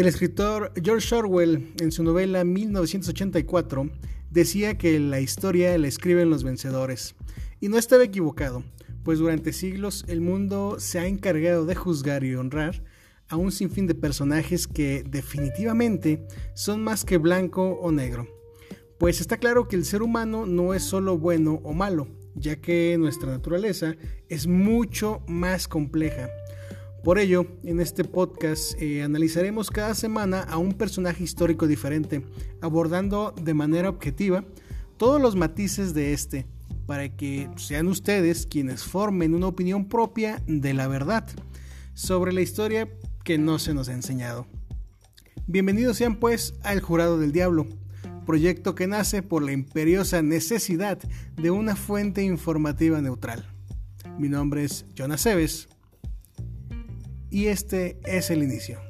El escritor George Orwell, en su novela 1984, decía que la historia la escriben los vencedores. Y no estaba equivocado, pues durante siglos el mundo se ha encargado de juzgar y honrar a un sinfín de personajes que definitivamente son más que blanco o negro. Pues está claro que el ser humano no es solo bueno o malo, ya que nuestra naturaleza es mucho más compleja. Por ello, en este podcast eh, analizaremos cada semana a un personaje histórico diferente, abordando de manera objetiva todos los matices de este, para que sean ustedes quienes formen una opinión propia de la verdad sobre la historia que no se nos ha enseñado. Bienvenidos sean pues al Jurado del Diablo, proyecto que nace por la imperiosa necesidad de una fuente informativa neutral. Mi nombre es Jonas Seves y este es el inicio.